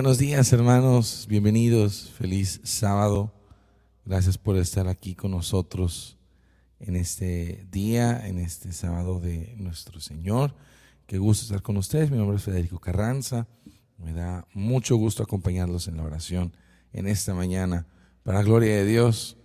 buenos días hermanos, bienvenidos, feliz sábado. Gracias por estar aquí con nosotros en este día, en este sábado de nuestro Señor. Qué gusto estar con ustedes. Mi nombre es Federico Carranza. Me da mucho gusto acompañarlos en la oración en esta mañana. Para gloria de Dios,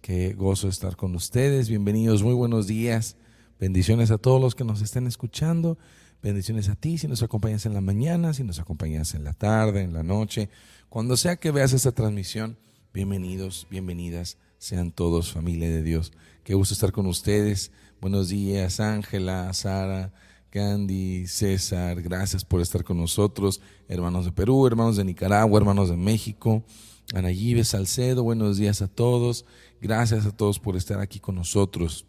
qué gozo estar con ustedes. Bienvenidos, muy buenos días. Bendiciones a todos los que nos estén escuchando. Bendiciones a ti si nos acompañas en la mañana, si nos acompañas en la tarde, en la noche. Cuando sea que veas esta transmisión, bienvenidos, bienvenidas sean todos familia de Dios. Qué gusto estar con ustedes. Buenos días, Ángela, Sara, Candy, César. Gracias por estar con nosotros. Hermanos de Perú, hermanos de Nicaragua, hermanos de México. Anayibe Salcedo, buenos días a todos. Gracias a todos por estar aquí con nosotros.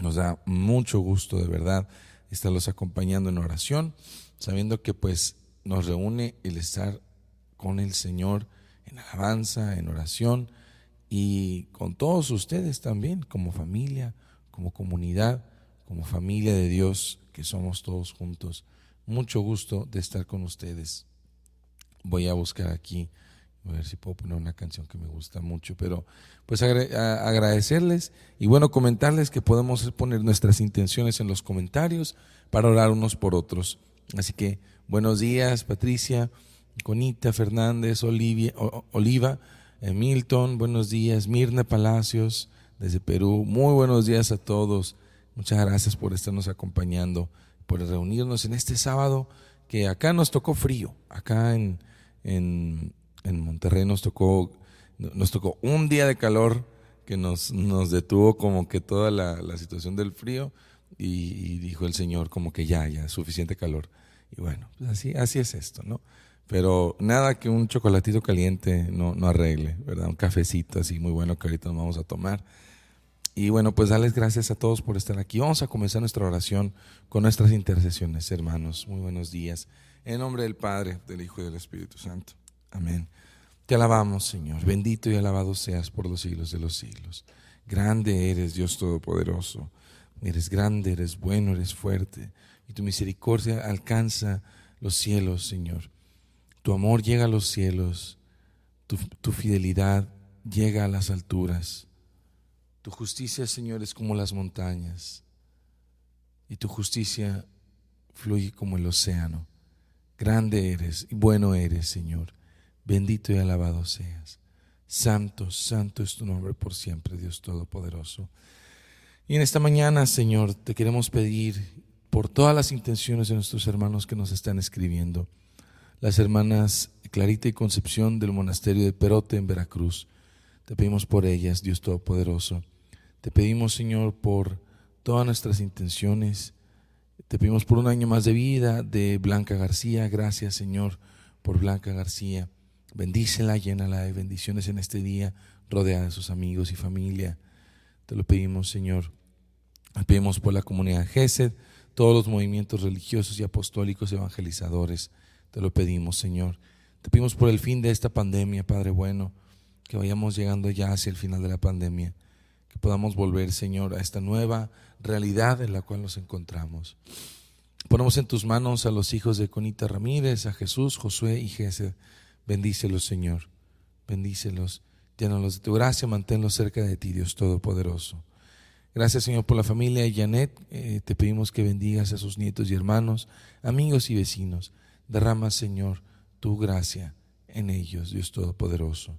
Nos da mucho gusto, de verdad, estarlos acompañando en oración, sabiendo que pues nos reúne el estar con el Señor en alabanza, en oración y con todos ustedes también, como familia, como comunidad, como familia de Dios, que somos todos juntos. Mucho gusto de estar con ustedes. Voy a buscar aquí, a ver si puedo poner una canción que me gusta mucho, pero pues agradecerles y bueno, comentarles que podemos poner nuestras intenciones en los comentarios para orar unos por otros. Así que buenos días, Patricia, Conita, Fernández, Olivia, Oliva. Milton, buenos días. Mirna Palacios, desde Perú. Muy buenos días a todos. Muchas gracias por estarnos acompañando, por reunirnos en este sábado que acá nos tocó frío. Acá en, en, Monterrey nos tocó, nos tocó un día de calor que nos, nos detuvo como que toda la, la situación del frío y, y, dijo el Señor como que ya, ya, suficiente calor. Y bueno, pues así, así es esto, ¿no? Pero nada que un chocolatito caliente no, no arregle, ¿verdad? Un cafecito así muy bueno que ahorita nos vamos a tomar. Y bueno, pues darles gracias a todos por estar aquí. Vamos a comenzar nuestra oración con nuestras intercesiones, hermanos. Muy buenos días. En nombre del Padre, del Hijo y del Espíritu Santo. Amén. Te alabamos, Señor. Bendito y alabado seas por los siglos de los siglos. Grande eres, Dios Todopoderoso. Eres grande, eres bueno, eres fuerte. Y tu misericordia alcanza los cielos, Señor. Tu amor llega a los cielos, tu, fidelidad llega a las alturas. Tu justicia, Señor, es como las montañas y tu justicia fluye como el océano. Grande eres y bueno eres, Señor. Bendito y alabado seas. Santo, santo es tu nombre por siempre, Dios Todopoderoso. Y en esta mañana, Señor, te queremos pedir por todas las intenciones de nuestros hermanos que nos están escribiendo las hermanas Clarita y Concepción del monasterio de Perote en Veracruz. Te pedimos por ellas, Dios Todopoderoso. Te pedimos, Señor, por todas nuestras intenciones. Te pedimos por un año más de vida de Blanca García. Gracias, Señor, por Blanca García. Bendícela, llénala de bendiciones en este día, rodeada de sus amigos y familia. Te lo pedimos, Señor. Te pedimos por la comunidad GESED, todos los movimientos religiosos y apostólicos evangelizadores. Te lo pedimos, Señor. Te pedimos por el fin de esta pandemia, Padre bueno, que vayamos llegando ya hacia el final de la pandemia, que podamos volver, Señor, a esta nueva realidad en la cual nos encontramos. Ponemos en tus manos a los hijos de Conita Ramírez, a Jesús, Josué y Gesed. Bendícelos, Señor. Bendícelos. Llénalos de tu gracia, manténlos cerca de ti, Dios Todopoderoso. Gracias, Señor, por la familia de Janet. Eh, te pedimos que bendigas a sus nietos y hermanos, amigos y vecinos. Derrama, Señor, tu gracia en ellos, Dios Todopoderoso.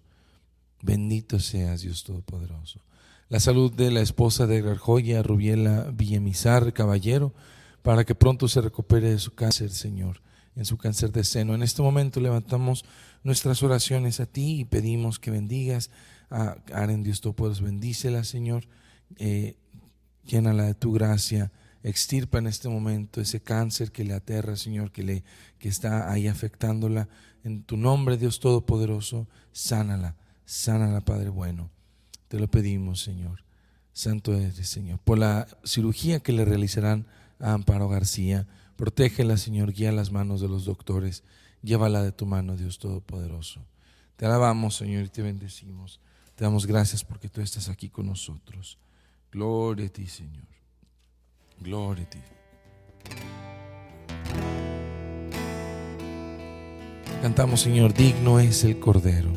Bendito seas, Dios Todopoderoso. La salud de la esposa de Garjoya, Rubiela Villamizar, caballero, para que pronto se recupere de su cáncer, Señor, en su cáncer de seno. En este momento levantamos nuestras oraciones a ti y pedimos que bendigas a Karen, Dios Todopoderoso. Bendícela, Señor. Eh, llénala de tu gracia extirpa en este momento ese cáncer que le aterra, Señor, que, le, que está ahí afectándola. En tu nombre, Dios Todopoderoso, sánala, sánala, Padre bueno. Te lo pedimos, Señor. Santo eres, Señor. Por la cirugía que le realizarán a Amparo García, protégela, Señor, guía las manos de los doctores, llévala de tu mano, Dios Todopoderoso. Te alabamos, Señor, y te bendecimos. Te damos gracias porque tú estás aquí con nosotros. Gloria a ti, Señor. Gloria a ti. Cantamos, Señor, digno es el Cordero.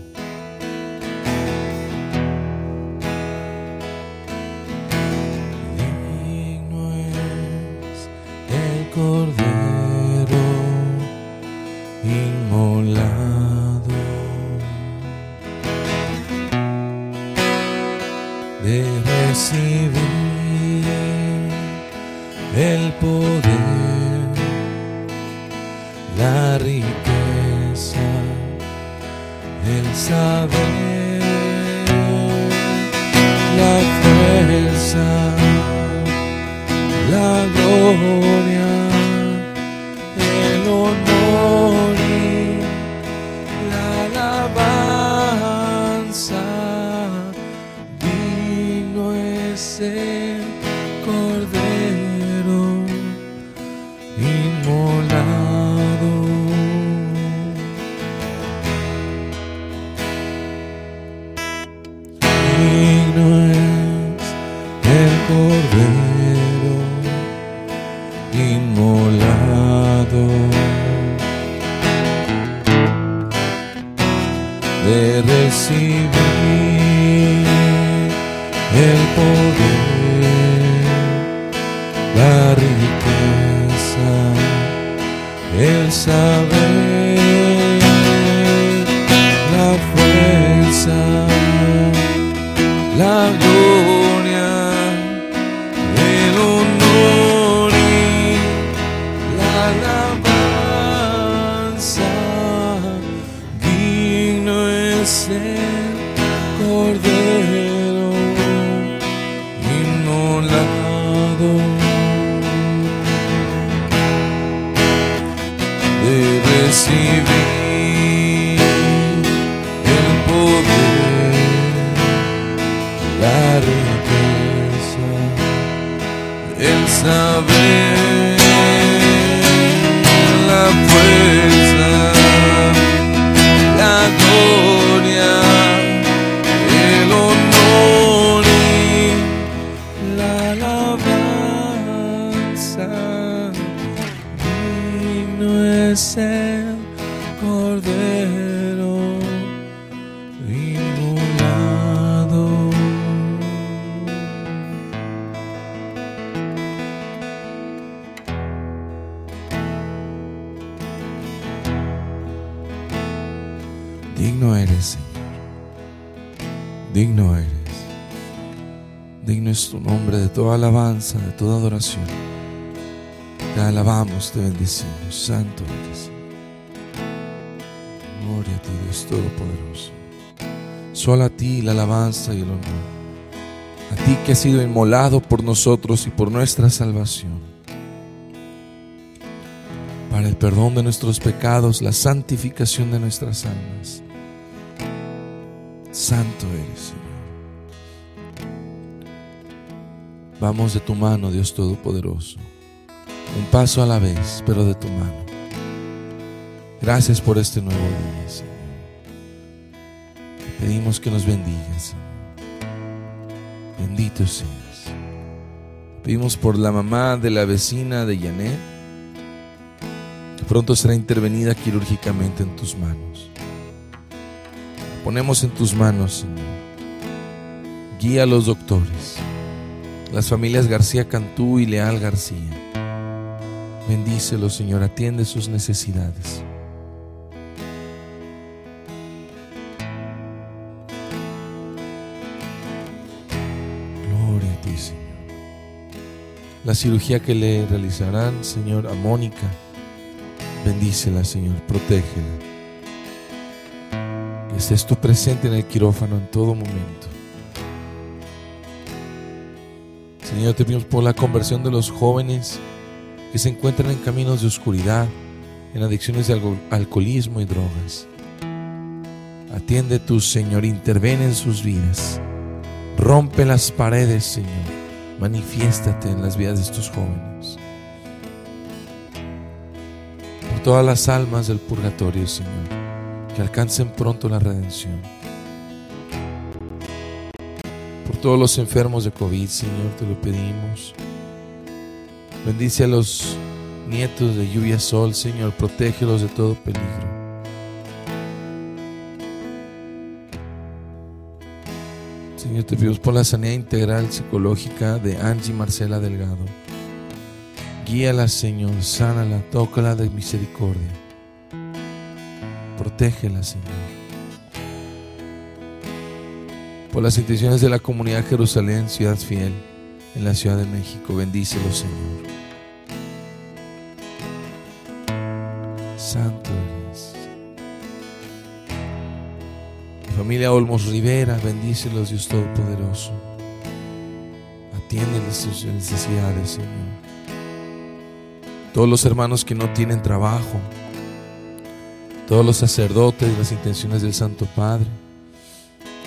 Gloria, alabanza. Digno es el Cordero inmolado. Digno eres, Señor. Digno es tu nombre de toda alabanza, de toda adoración. Te alabamos, te bendecimos. Santo eres. Gloria a ti, Dios Todopoderoso. Solo a ti la alabanza y el honor. A ti que has sido inmolado por nosotros y por nuestra salvación. Para el perdón de nuestros pecados, la santificación de nuestras almas. Santo eres. Vamos de tu mano, Dios Todopoderoso. Un paso a la vez, pero de tu mano. Gracias por este nuevo día, Señor. Te pedimos que nos bendigas, Señor. Bendito seas. Pedimos por la mamá de la vecina de Yanet, que pronto será intervenida quirúrgicamente en tus manos. Ponemos en tus manos, Señor. Guía a los doctores, las familias García Cantú y Leal García. Bendícelos, Señor, atiende sus necesidades. Gloria a ti, Señor. La cirugía que le realizarán, Señor, a Mónica, bendícela, Señor, protégela. Que estés tú presente en el quirófano en todo momento. Señor, te pedimos por la conversión de los jóvenes que se encuentran en caminos de oscuridad, en adicciones de alcoholismo y drogas. Atiende tú, Señor, interven en sus vidas. Rompe las paredes, Señor. Manifiéstate en las vidas de estos jóvenes. Por todas las almas del purgatorio, Señor, que alcancen pronto la redención. Todos los enfermos de COVID, Señor, te lo pedimos. Bendice a los nietos de lluvia sol, Señor, protégelos de todo peligro. Señor, te pedimos por la sanidad integral psicológica de Angie Marcela Delgado. Guíala, Señor, sánala, tócala de misericordia. Protégela, Señor. Por las intenciones de la comunidad Jerusalén, ciudad fiel, en la Ciudad de México, bendícelo, Señor. Santo eres. Familia Olmos Rivera, bendícelos, Dios Todopoderoso. Atiende sus necesidades, Señor. Todos los hermanos que no tienen trabajo, todos los sacerdotes, las intenciones del Santo Padre,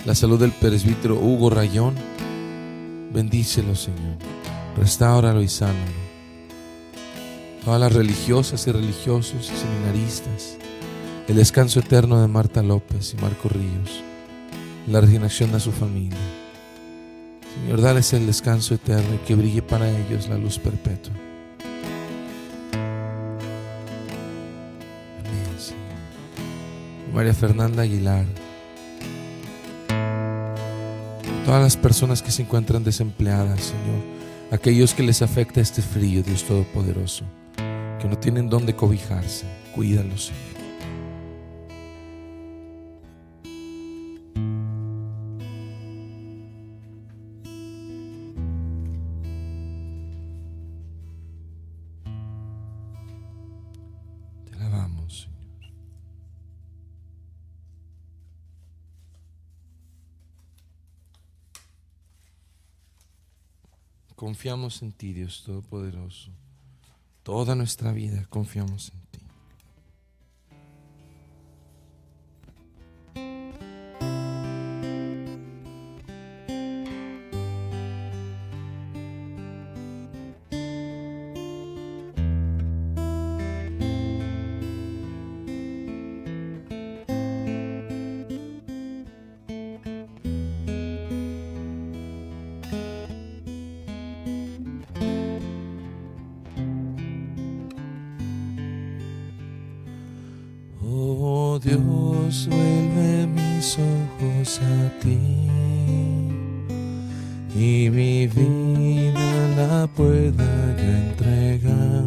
la salud del presbítero Hugo Rayón, bendícelo, Señor. Restáuralo y sánalo. Todas las religiosas y religiosos y seminaristas, el descanso eterno de Marta López y Marco Ríos, la resignación de su familia. Señor, dales el descanso eterno y que brille para ellos la luz perpetua. Amén, Señor. María Fernanda Aguilar. Todas las personas que se encuentran desempleadas, Señor. Aquellos que les afecta este frío, Dios Todopoderoso. Que no tienen dónde cobijarse. Cuídalos, Señor. Te alabamos, Señor. Confiamos en ti, Dios Todopoderoso. Toda nuestra vida confiamos en ti. A ti. Y mi vida la pueda yo entregar.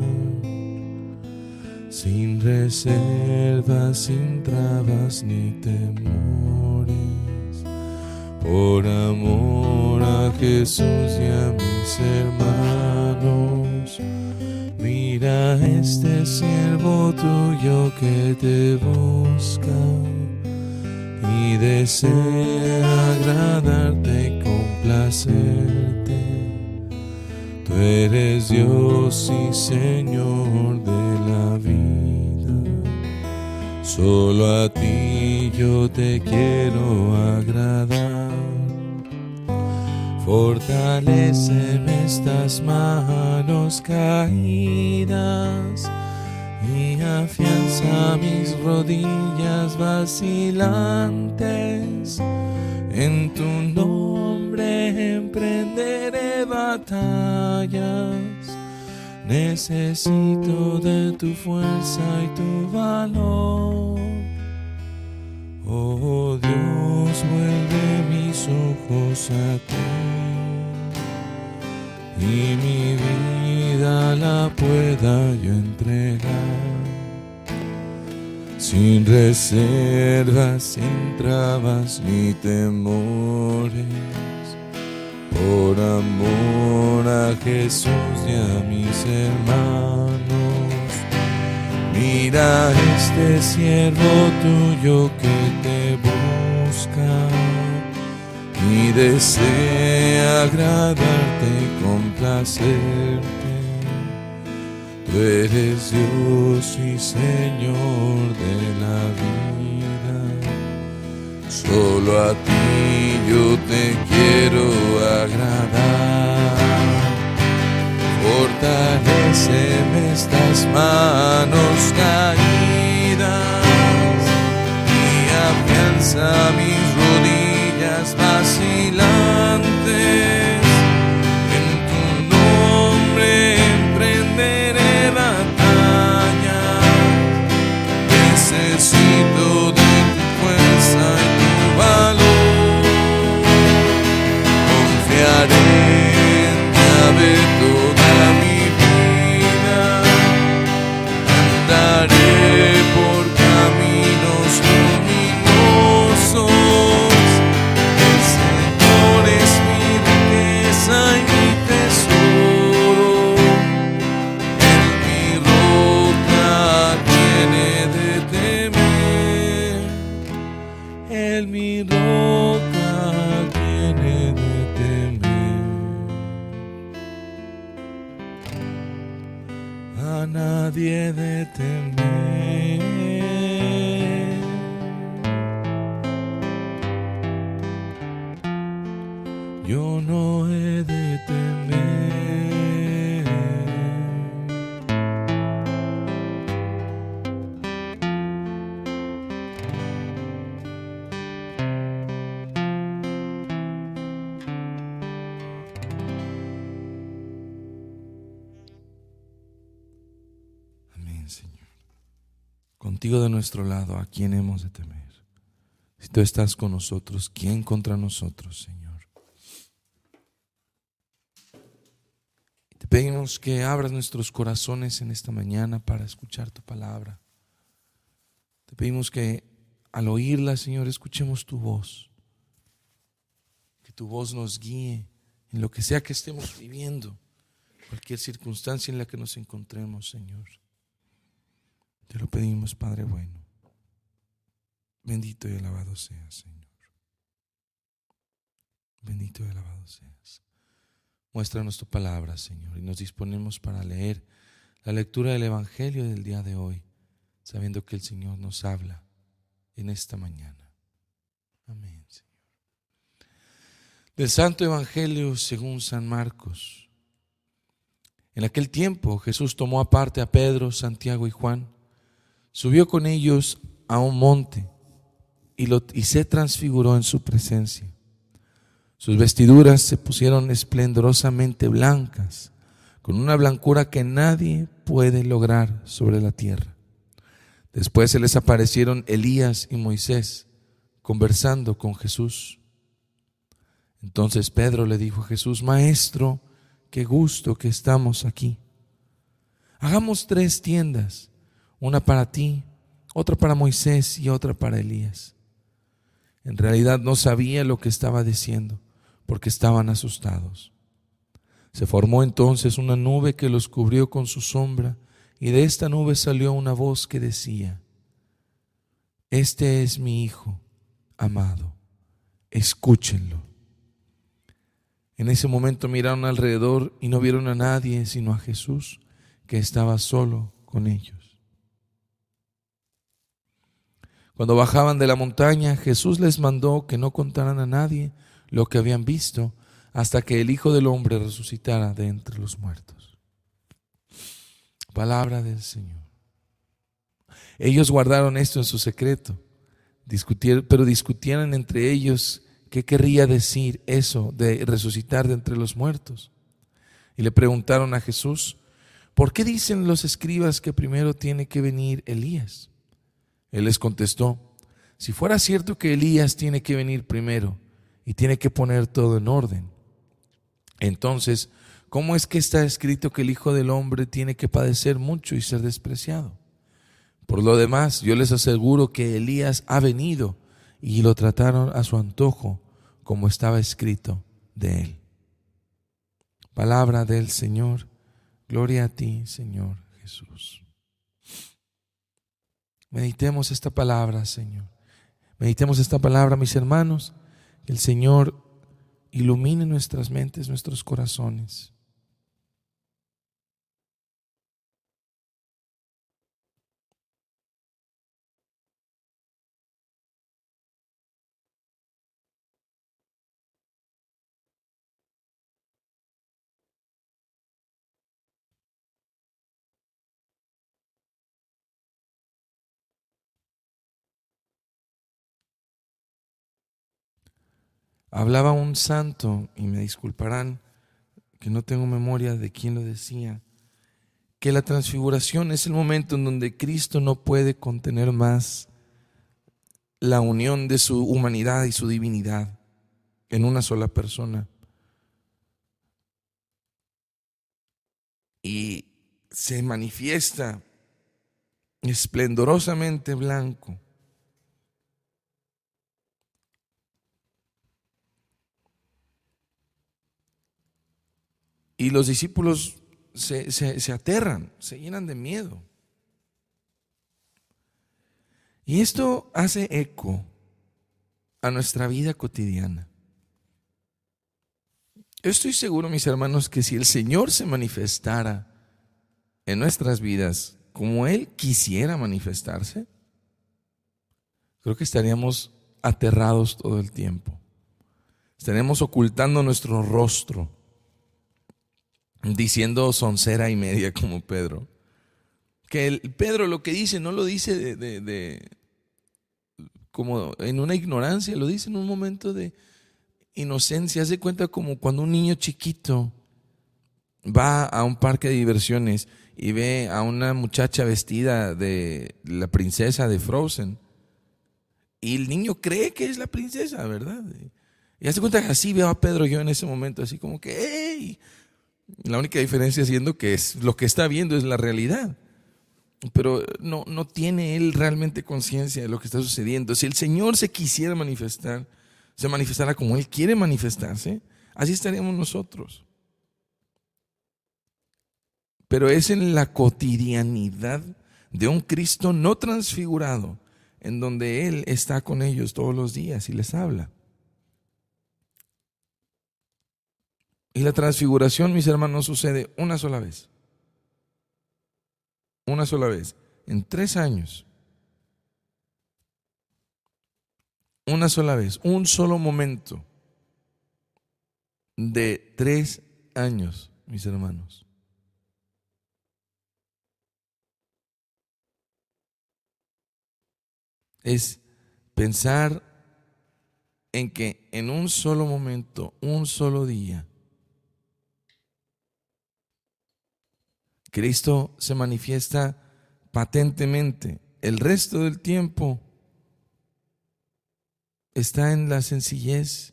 Sin reservas, sin trabas ni temores, por amor a Jesús y a mis hermanos. Mira este siervo tuyo que te busca y desea agradarte y complacerte. Tú eres Dios y Señor de la vida. Solo a ti yo te quiero agradar. Fortaleceme estas manos caídas y afianza mis rodillas vacilantes. En tu nombre emprenderé batallas. Necesito de tu fuerza y tu valor. Oh Dios, vuelve mis ojos a ti y mi vida la pueda yo entregar sin reservas, sin trabas ni temores, por amor a Jesús y a mis hermanos. Mira este siervo tuyo que te busca y desea agradarte y complacerte. Tú eres Dios y Señor de la vida. Solo a ti yo te quiero agradar. Fortaleceme estas manos caídas y afianza mis rodillas vacilantes. saber Contigo de nuestro lado, ¿a quién hemos de temer? Si tú estás con nosotros, ¿quién contra nosotros, Señor? Te pedimos que abras nuestros corazones en esta mañana para escuchar tu palabra. Te pedimos que al oírla, Señor, escuchemos tu voz. Que tu voz nos guíe en lo que sea que estemos viviendo, cualquier circunstancia en la que nos encontremos, Señor. Te lo pedimos, Padre bueno. Bendito y alabado seas, Señor. Bendito y alabado seas. Muéstranos tu palabra, Señor, y nos disponemos para leer la lectura del Evangelio del día de hoy, sabiendo que el Señor nos habla en esta mañana. Amén, Señor. Del Santo Evangelio según San Marcos. En aquel tiempo Jesús tomó aparte a Pedro, Santiago y Juan, subió con ellos a un monte y, y se transfiguró en su presencia. Sus vestiduras se pusieron esplendorosamente blancas, con una blancura que nadie puede lograr sobre la tierra. Después se les aparecieron Elías y Moisés conversando con Jesús. Entonces Pedro le dijo a Jesús, Maestro, qué gusto que estamos aquí. Hagamos tres tiendas, una para ti, otra para Moisés y otra para Elías. En realidad no sabía lo que estaba diciendo porque estaban asustados. Se formó entonces una nube que los cubrió con su sombra y de esta nube salió una voz que decía, Este es mi Hijo amado, escúchenlo. En ese momento miraron alrededor y no vieron a nadie sino a Jesús que estaba solo con ellos. Cuando bajaban de la montaña, Jesús les mandó que no contaran a nadie lo que habían visto hasta que el Hijo del Hombre resucitara de entre los muertos. Palabra del Señor. Ellos guardaron esto en su secreto, discutieron, pero discutían entre ellos qué querría decir eso de resucitar de entre los muertos. Y le preguntaron a Jesús, ¿por qué dicen los escribas que primero tiene que venir Elías? Él les contestó, si fuera cierto que Elías tiene que venir primero y tiene que poner todo en orden, entonces, ¿cómo es que está escrito que el Hijo del Hombre tiene que padecer mucho y ser despreciado? Por lo demás, yo les aseguro que Elías ha venido y lo trataron a su antojo, como estaba escrito de él. Palabra del Señor, gloria a ti, Señor Jesús. Meditemos esta palabra, Señor. Meditemos esta palabra, mis hermanos. Que el Señor ilumine nuestras mentes, nuestros corazones. Hablaba un santo, y me disculparán que no tengo memoria de quién lo decía, que la transfiguración es el momento en donde Cristo no puede contener más la unión de su humanidad y su divinidad en una sola persona. Y se manifiesta esplendorosamente blanco Y los discípulos se, se, aterran, se llenan de miedo. Y esto hace eco a nuestra vida cotidiana. Estoy seguro, mis hermanos, que si el Señor se manifestara en nuestras vidas como Él quisiera manifestarse, creo que estaríamos aterrados todo el tiempo. Estaríamos ocultando nuestro rostro, diciendo soncera y media como Pedro. Que el, Pedro lo que dice no lo dice de, como en una ignorancia, lo dice en un momento de inocencia. Hace cuenta como cuando un niño chiquito va a un parque de diversiones y ve a una muchacha vestida de la princesa de Frozen. Y el niño cree que es la princesa, ¿verdad? Y hace cuenta que así veo a Pedro yo en ese momento, así como que, ¡hey! La única diferencia siendo que es, lo que está viendo es la realidad. Pero no, no tiene él realmente conciencia de lo que está sucediendo. Si el Señor se quisiera manifestar, se manifestara como Él quiere manifestarse, así estaríamos nosotros pero es en la cotidianidad de un Cristo no transfigurado, en donde Él está con ellos todos los días y les habla. Y la transfiguración, mis hermanos, sucede una sola vez. Una sola vez. En tres años. Una sola vez. Un solo momento. De tres años, mis hermanos. es pensar en que en un solo momento, un solo día, Cristo se manifiesta patentemente. El resto del tiempo está en la sencillez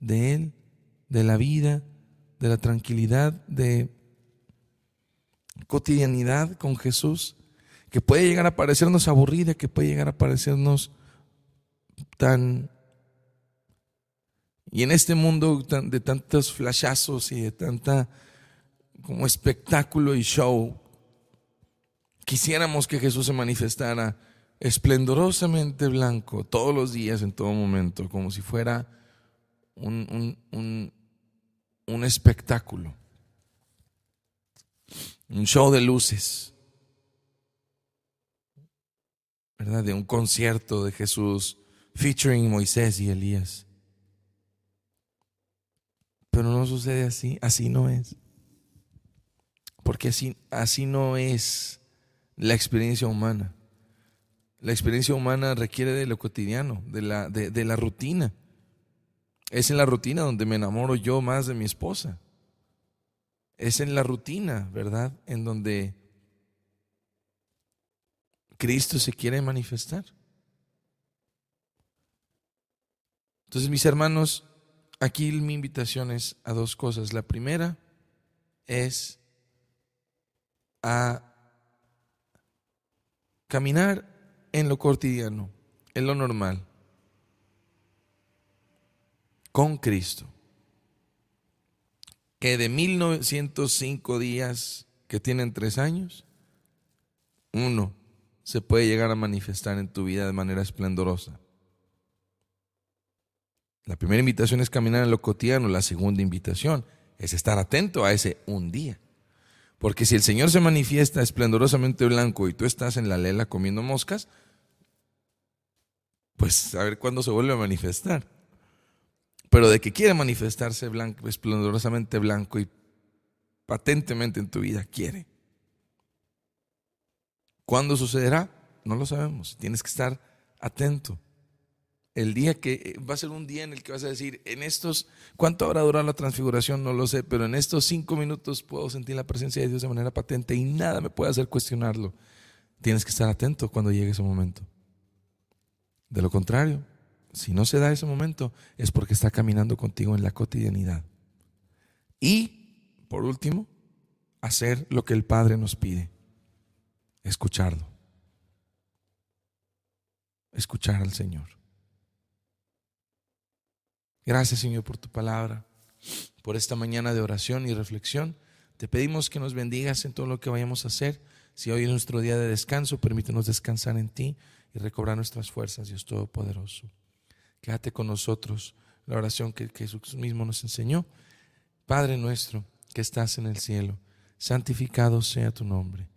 de Él, de la vida, de la tranquilidad, de cotidianidad con Jesús que puede llegar a parecernos aburrida, que puede llegar a parecernos tan... Y en este mundo de tantos flashazos y de tanta como espectáculo y show, quisiéramos que Jesús se manifestara esplendorosamente blanco todos los días, en todo momento, como si fuera un, un, un espectáculo, un show de luces. ¿verdad? De un concierto de Jesús featuring Moisés y Elías. Pero no sucede así, así no es. Porque así, así no es la experiencia humana. La experiencia humana requiere de lo cotidiano, de la, de, de la rutina. Es en la rutina donde me enamoro yo más de mi esposa. Es en la rutina, ¿verdad? En donde Cristo se quiere manifestar. Entonces, mis hermanos, aquí mi invitación es a dos cosas. La primera es a caminar en lo cotidiano, en lo normal, con Cristo. Que de 1905 días que tienen tres años, uno se puede llegar a manifestar en tu vida de manera esplendorosa. La primera invitación es caminar en lo cotidiano, la segunda invitación es estar atento a ese un día. Porque si el Señor se manifiesta esplendorosamente blanco y tú estás en la lela comiendo moscas, pues a ver cuándo se vuelve a manifestar. Pero de que quiere manifestarse blanco, esplendorosamente blanco y patentemente en tu vida, quiere. ¿Cuándo sucederá? No lo sabemos. Tienes que estar atento. El día que va a ser un día en el que vas a decir, en estos, ¿cuánto habrá durado la transfiguración? No lo sé, pero en estos cinco minutos puedo sentir la presencia de Dios de manera patente y nada me puede hacer cuestionarlo. Tienes que estar atento cuando llegue ese momento. De lo contrario, si no se da ese momento, es porque está caminando contigo en la cotidianidad. Y, por último, hacer lo que el Padre nos pide escucharlo. Escuchar al Señor. Gracias Señor por tu palabra, por esta mañana de oración y reflexión. Te pedimos que nos bendigas en todo lo que vayamos a hacer. Si hoy es nuestro día de descanso, permítenos descansar en ti y recobrar nuestras fuerzas, Dios Todopoderoso. Quédate con nosotros, la oración que Jesús mismo nos enseñó. Padre nuestro que estás en el cielo santificado sea tu nombre.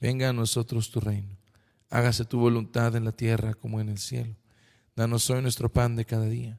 Venga a nosotros tu reino. Hágase tu voluntad en la tierra como en el cielo. Danos hoy nuestro pan de cada día.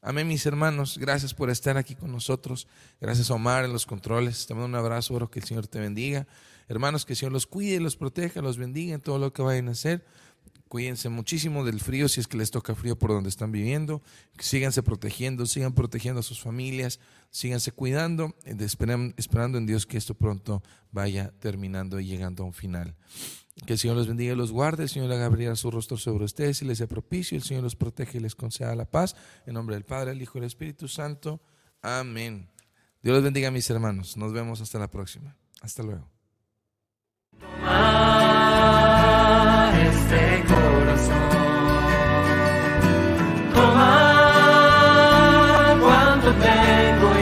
Amén, mis hermanos. Gracias por estar aquí con nosotros. Gracias a Omar en los controles. Te mando un abrazo, oro que el Señor te bendiga. Hermanos, que el Señor los cuide, los proteja, los bendiga en todo lo que vayan a hacer. Cuídense muchísimo del frío si es que les toca frío por donde están viviendo. Síganse protegiendo, sigan protegiendo a sus familias, síganse cuidando, esperando en Dios que esto pronto vaya terminando y llegando a un final. Que el Señor los bendiga y los guarde, el Señor haga abrir su rostro sobre ustedes y les sea propicio, el Señor los protege y les conceda la paz. En nombre del Padre, el Hijo y el Espíritu Santo. Amén. Dios los bendiga, mis hermanos. Nos vemos hasta la próxima. Hasta luego. Toma este corazón. Tengo